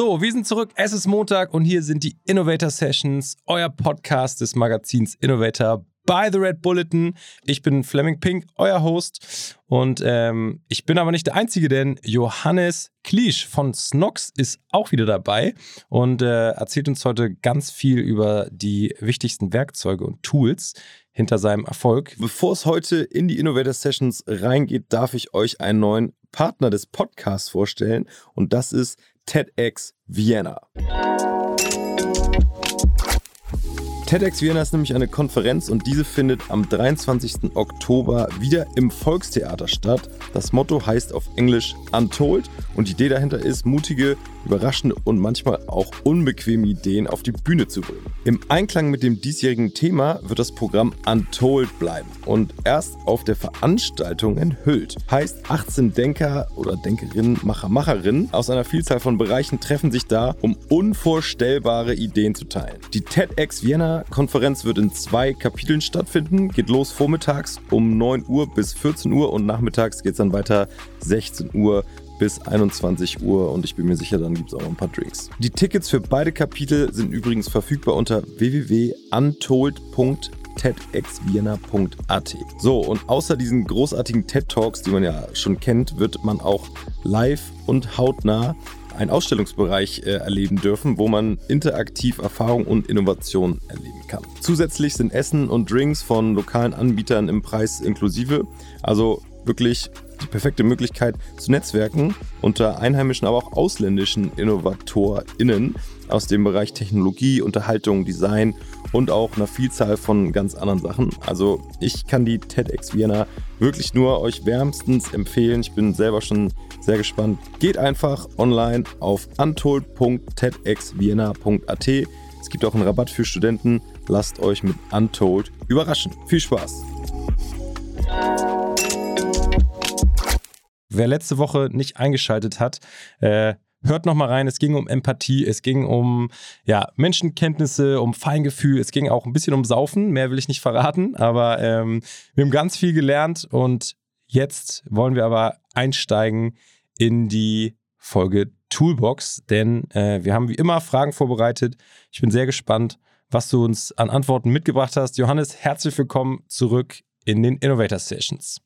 So, wir sind zurück. Es ist Montag und hier sind die Innovator Sessions, euer Podcast des Magazins Innovator bei The Red Bulletin. Ich bin Fleming Pink, euer Host. Und ähm, ich bin aber nicht der Einzige, denn Johannes Kliesch von Snox ist auch wieder dabei und äh, erzählt uns heute ganz viel über die wichtigsten Werkzeuge und Tools hinter seinem Erfolg. Bevor es heute in die Innovator Sessions reingeht, darf ich euch einen neuen Partner des Podcasts vorstellen und das ist TEDx Vienna. TEDx Vienna ist nämlich eine Konferenz und diese findet am 23. Oktober wieder im Volkstheater statt. Das Motto heißt auf Englisch Untold und die Idee dahinter ist, mutige, überraschende und manchmal auch unbequeme Ideen auf die Bühne zu bringen. Im Einklang mit dem diesjährigen Thema wird das Programm Untold bleiben und erst auf der Veranstaltung enthüllt. Heißt, 18 Denker oder Denkerinnen, Macher, Macherinnen aus einer Vielzahl von Bereichen treffen sich da, um unvorstellbare Ideen zu teilen. Die TEDx Vienna Konferenz wird in zwei Kapiteln stattfinden. Geht los vormittags um 9 Uhr bis 14 Uhr und nachmittags geht es dann weiter 16 Uhr bis 21 Uhr und ich bin mir sicher, dann gibt es auch noch ein paar Drinks. Die Tickets für beide Kapitel sind übrigens verfügbar unter www.untold.tedxviener.at. So, und außer diesen großartigen TED Talks, die man ja schon kennt, wird man auch live und hautnah einen Ausstellungsbereich äh, erleben dürfen, wo man interaktiv Erfahrung und Innovation erleben kann. Zusätzlich sind Essen und Drinks von lokalen Anbietern im Preis inklusive. Also wirklich die perfekte Möglichkeit zu netzwerken unter einheimischen, aber auch ausländischen InnovatorInnen aus dem Bereich Technologie, Unterhaltung, Design und auch einer Vielzahl von ganz anderen Sachen. Also ich kann die TEDx Vienna wirklich nur euch wärmstens empfehlen. Ich bin selber schon sehr gespannt. Geht einfach online auf untold.tedxvienna.at. Es gibt auch einen Rabatt für Studenten. Lasst euch mit Untold überraschen. Viel Spaß! Wer letzte Woche nicht eingeschaltet hat, äh, hört noch mal rein. Es ging um Empathie, es ging um ja, Menschenkenntnisse, um Feingefühl, es ging auch ein bisschen um Saufen. Mehr will ich nicht verraten, aber ähm, wir haben ganz viel gelernt und jetzt wollen wir aber einsteigen in die Folge Toolbox, denn äh, wir haben wie immer Fragen vorbereitet. Ich bin sehr gespannt, was du uns an Antworten mitgebracht hast. Johannes, herzlich willkommen zurück in den Innovator Sessions.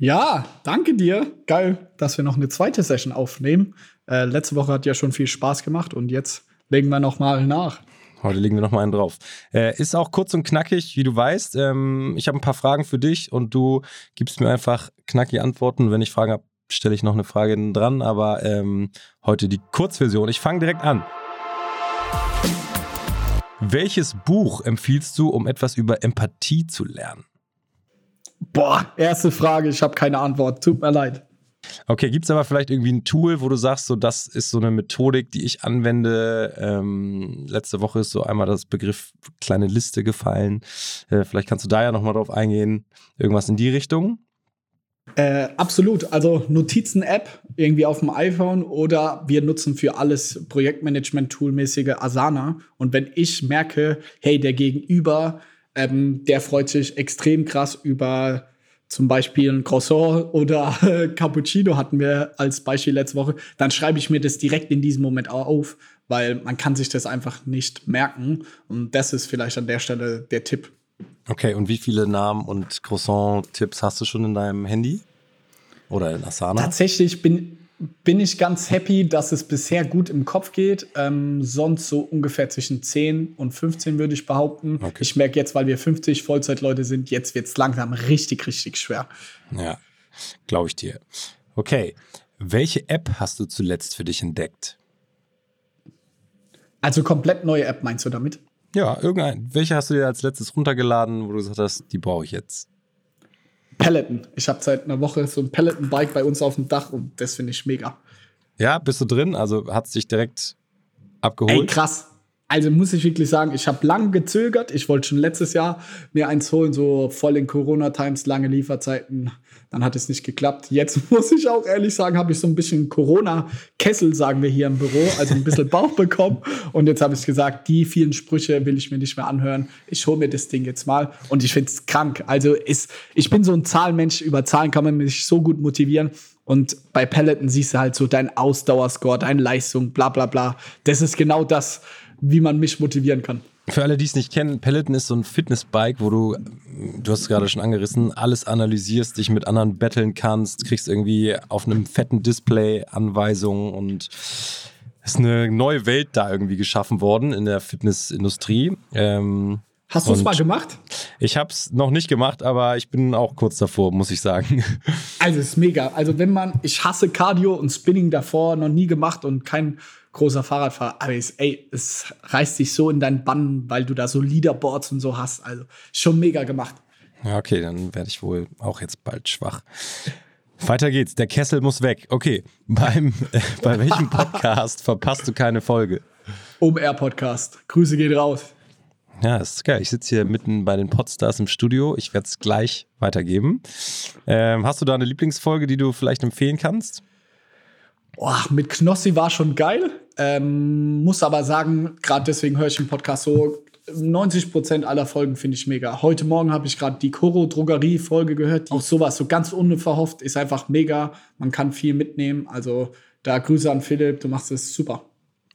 Ja, danke dir. Geil, dass wir noch eine zweite Session aufnehmen. Äh, letzte Woche hat ja schon viel Spaß gemacht und jetzt legen wir noch mal nach. Heute legen wir noch mal einen drauf. Äh, ist auch kurz und knackig, wie du weißt. Ähm, ich habe ein paar Fragen für dich und du gibst mir einfach knackige Antworten. Wenn ich Fragen habe, stelle ich noch eine Frage dran, aber ähm, heute die Kurzversion. Ich fange direkt an. Welches Buch empfiehlst du, um etwas über Empathie zu lernen? Boah, erste Frage, ich habe keine Antwort. Tut mir leid. Okay, gibt es aber vielleicht irgendwie ein Tool, wo du sagst, so das ist so eine Methodik, die ich anwende. Ähm, letzte Woche ist so einmal das Begriff kleine Liste gefallen. Äh, vielleicht kannst du da ja nochmal drauf eingehen. Irgendwas in die Richtung? Äh, absolut. Also Notizen-App irgendwie auf dem iPhone oder wir nutzen für alles Projektmanagement-Tool-mäßige Asana. Und wenn ich merke, hey, der Gegenüber, ähm, der freut sich extrem krass über zum Beispiel ein Croissant oder äh, Cappuccino hatten wir als Beispiel letzte Woche, dann schreibe ich mir das direkt in diesem Moment auf, weil man kann sich das einfach nicht merken. Und das ist vielleicht an der Stelle der Tipp. Okay, und wie viele Namen und Croissant-Tipps hast du schon in deinem Handy? Oder in Asana? Tatsächlich bin, bin ich ganz happy, dass es bisher gut im Kopf geht. Ähm, sonst so ungefähr zwischen 10 und 15 würde ich behaupten. Okay. Ich merke jetzt, weil wir 50 Vollzeitleute sind, jetzt wird es langsam richtig, richtig schwer. Ja, glaube ich dir. Okay, welche App hast du zuletzt für dich entdeckt? Also komplett neue App meinst du damit? Ja, irgendein. Welche hast du dir als letztes runtergeladen, wo du gesagt hast, die brauche ich jetzt? Peloton. Ich habe seit einer Woche so ein Peloton-Bike bei uns auf dem Dach und das finde ich mega. Ja, bist du drin? Also hat es dich direkt abgeholt? Ey, krass. Also muss ich wirklich sagen, ich habe lang gezögert. Ich wollte schon letztes Jahr mir eins holen, so voll in Corona-Times, lange Lieferzeiten. Dann hat es nicht geklappt. Jetzt muss ich auch ehrlich sagen, habe ich so ein bisschen Corona-Kessel, sagen wir hier im Büro, also ein bisschen Bauch bekommen. Und jetzt habe ich gesagt, die vielen Sprüche will ich mir nicht mehr anhören. Ich hole mir das Ding jetzt mal. Und ich finde es krank. Also ist, ich bin so ein Zahlenmensch. Über Zahlen kann man mich so gut motivieren. Und bei Peloton siehst du halt so dein Ausdauerscore, deine Leistung, bla bla bla. Das ist genau das, wie man mich motivieren kann. Für alle, die es nicht kennen, Peloton ist so ein Fitnessbike, wo du, du hast es gerade schon angerissen, alles analysierst, dich mit anderen betteln kannst, kriegst irgendwie auf einem fetten Display Anweisungen und es ist eine neue Welt da irgendwie geschaffen worden in der Fitnessindustrie. Ähm, Hast du es mal gemacht? Ich habe es noch nicht gemacht, aber ich bin auch kurz davor, muss ich sagen. Also es ist mega. Also wenn man, ich hasse Cardio und Spinning davor, noch nie gemacht und kein großer Fahrradfahrer, aber es, ey, es reißt dich so in deinen Bann, weil du da so Leaderboards und so hast. Also schon mega gemacht. Ja, okay, dann werde ich wohl auch jetzt bald schwach. Weiter geht's. Der Kessel muss weg. Okay, beim, äh, bei welchem Podcast verpasst du keine Folge? OMR Podcast. Grüße gehen raus. Ja, ist geil. Ich sitze hier mitten bei den Podstars im Studio. Ich werde es gleich weitergeben. Ähm, hast du da eine Lieblingsfolge, die du vielleicht empfehlen kannst? Boah, mit Knossi war schon geil. Ähm, muss aber sagen, gerade deswegen höre ich den Podcast so. 90 Prozent aller Folgen finde ich mega. Heute Morgen habe ich gerade die Koro Drogerie Folge gehört. Auch sowas, so ganz unverhofft, ist einfach mega. Man kann viel mitnehmen. Also da Grüße an Philipp, du machst es super.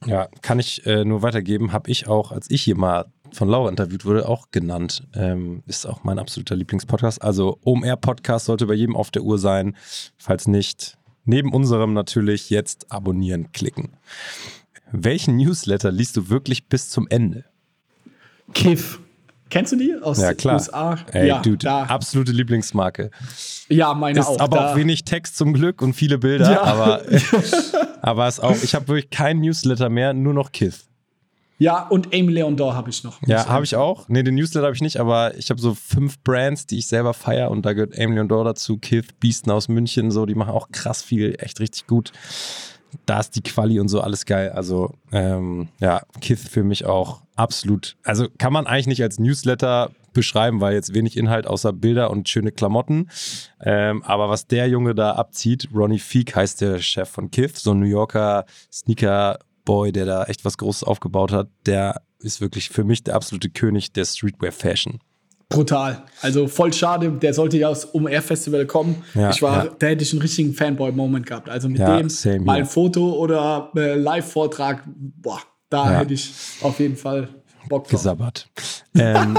Ja, kann ich äh, nur weitergeben. Habe ich auch, als ich hier mal von Laura interviewt wurde, auch genannt. Ähm, ist auch mein absoluter Lieblingspodcast. Also OMR-Podcast sollte bei jedem auf der Uhr sein. Falls nicht, neben unserem natürlich jetzt abonnieren klicken. Welchen Newsletter liest du wirklich bis zum Ende? Kiff. Kennst du die aus ja, den klar. USA? Ey, ja, Dude, da. absolute Lieblingsmarke. ja, meine Ist auch. aber da. auch wenig Text zum Glück und viele Bilder. Ja. Aber, aber ist auch, ich habe wirklich keinen Newsletter mehr, nur noch Kiff. Ja, und Amy Leondor habe ich noch. Ja, habe ich auch. Nee, den Newsletter habe ich nicht, aber ich habe so fünf Brands, die ich selber feiere und da gehört Emily und Dor dazu, Kith, Beasten aus München, so, die machen auch krass viel, echt richtig gut. Da ist die Quali und so alles geil. Also, ähm, ja, Kith für mich auch absolut. Also kann man eigentlich nicht als Newsletter beschreiben, weil jetzt wenig Inhalt außer Bilder und schöne Klamotten. Ähm, aber was der Junge da abzieht, Ronnie Feek heißt der Chef von Kith, so ein New Yorker Sneaker Boy, der da echt was Großes aufgebaut hat, der ist wirklich für mich der absolute König der Streetwear Fashion. Brutal. Also voll schade, der sollte ja aus OMR Festival kommen. Ja, ich war, ja. da hätte ich einen richtigen Fanboy-Moment gehabt. Also mit Ja, dem mal ein Foto oder äh, Live-Vortrag, boah, da hätte ich auf jeden Fall Bock drauf. Gesabbert. ähm,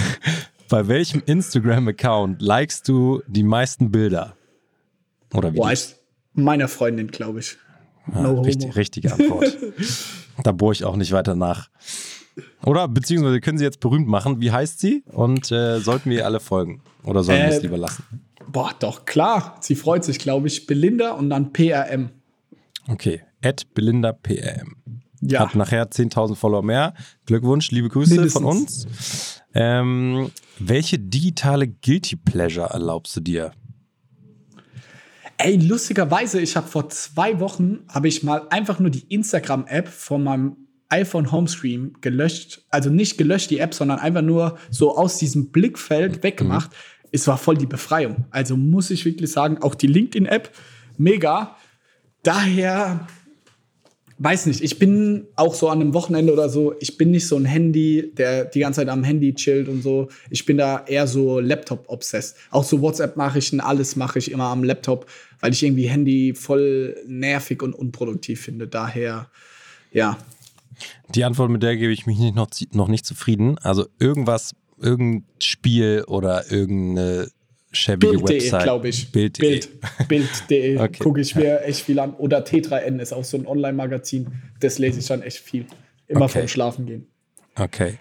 bei welchem Instagram-Account likest du die meisten Bilder? Oder wie? Boah, ist meiner Freundin, glaube ich. Ja, no richtig, richtige Antwort. da bohre ich auch nicht weiter nach. Oder beziehungsweise können Sie jetzt berühmt machen. Wie heißt sie? Und äh, sollten wir ihr alle folgen? Oder sollen wir es Äh, lieber lassen? Boah, doch, klar. Sie freut sich, glaube ich. Belinda und dann PRM. Okay. At Belinda PRM. Ja. Hat nachher 10.000 Follower mehr. Glückwunsch, liebe Grüße Mindestens. von uns. Ähm, welche digitale Guilty Pleasure erlaubst du dir? Ey, lustigerweise, ich habe vor zwei Wochen, habe ich mal einfach nur die Instagram-App von meinem iPhone Homescreen gelöscht. Also nicht gelöscht, die App, sondern einfach nur so aus diesem Blickfeld weggemacht. Es war voll die Befreiung. Also muss ich wirklich sagen, auch die LinkedIn-App, mega. Daher, weiß nicht, ich bin auch so an einem Wochenende oder so, ich bin nicht so ein Handy, der die ganze Zeit am Handy chillt und so. Ich bin da eher so Laptop-obsessed. Auch so WhatsApp-Nachrichten, alles mache ich immer am Laptop, weil ich irgendwie Handy voll nervig und unproduktiv finde. Daher, ja. Die Antwort, mit der gebe ich mich nicht noch, noch nicht zufrieden. Also irgendwas, irgendein Spiel oder irgendeine schäbige Bild.de, Website. glaube ich. Bild.de. Bild. Bild.de Okay. gucke ich mir echt viel an. Oder T3N ist auch so ein Online-Magazin. Das lese ich dann echt viel. Immer Okay. vorm Schlafen gehen. Okay.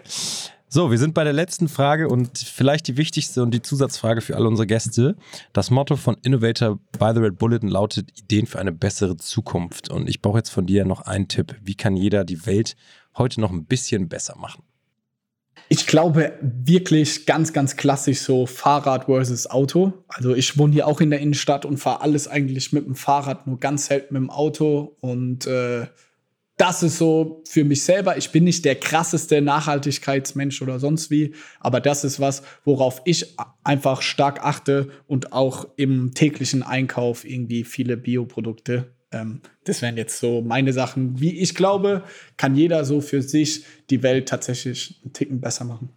So, wir sind bei der letzten Frage und vielleicht die wichtigste und die Zusatzfrage für alle unsere Gäste. Das Motto von Innovator by the Red Bulletin lautet Ideen für eine bessere Zukunft. Und ich brauche jetzt von dir noch einen Tipp. Wie kann jeder die Welt heute noch ein bisschen besser machen? Ich glaube wirklich ganz, ganz klassisch so Fahrrad versus Auto. Also ich wohne hier auch in der Innenstadt und fahre alles eigentlich mit dem Fahrrad, nur ganz selten mit dem Auto. Und äh, das ist so für mich selber. Ich bin nicht der krasseste Nachhaltigkeitsmensch oder sonst wie, aber das ist was, worauf ich einfach stark achte und auch im täglichen Einkauf irgendwie viele Bioprodukte. Ähm, das wären jetzt so meine Sachen. Wie ich glaube, kann jeder so für sich die Welt tatsächlich einen Ticken besser machen.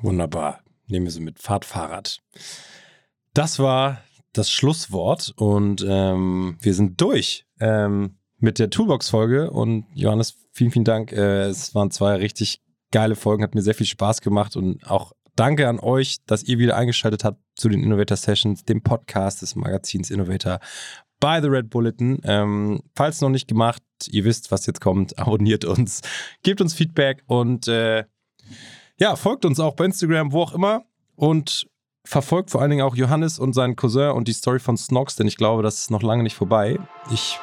Wunderbar. Nehmen wir sie mit Fahrtfahrrad. Das war das Schlusswort und ähm, wir sind durch. Ähm, mit der Toolbox-Folge. Und Johannes, vielen, vielen Dank. Äh, es waren zwei richtig geile Folgen, hat mir sehr viel Spaß gemacht und auch danke an euch, dass ihr wieder eingeschaltet habt zu den Innovator Sessions, dem Podcast des Magazins Innovator bei The Red Bulletin. Ähm, falls noch nicht gemacht, ihr wisst, was jetzt kommt, abonniert uns, gebt uns Feedback und äh, ja, folgt uns auch bei Instagram, wo auch immer und verfolgt vor allen Dingen auch Johannes und seinen Cousin und die Story von Snox, denn ich glaube, das ist noch lange nicht vorbei. Ich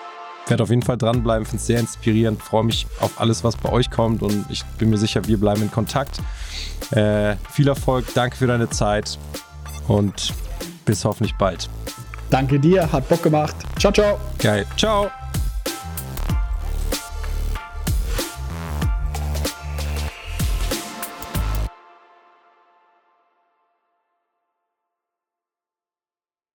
werde auf jeden Fall dranbleiben, finde es sehr inspirierend, freue mich auf alles, was bei euch kommt und ich bin mir sicher, wir bleiben in Kontakt. Äh, viel Erfolg, danke für deine Zeit und bis hoffentlich bald. Danke dir, hat Bock gemacht. Ciao, ciao. Geil, ciao.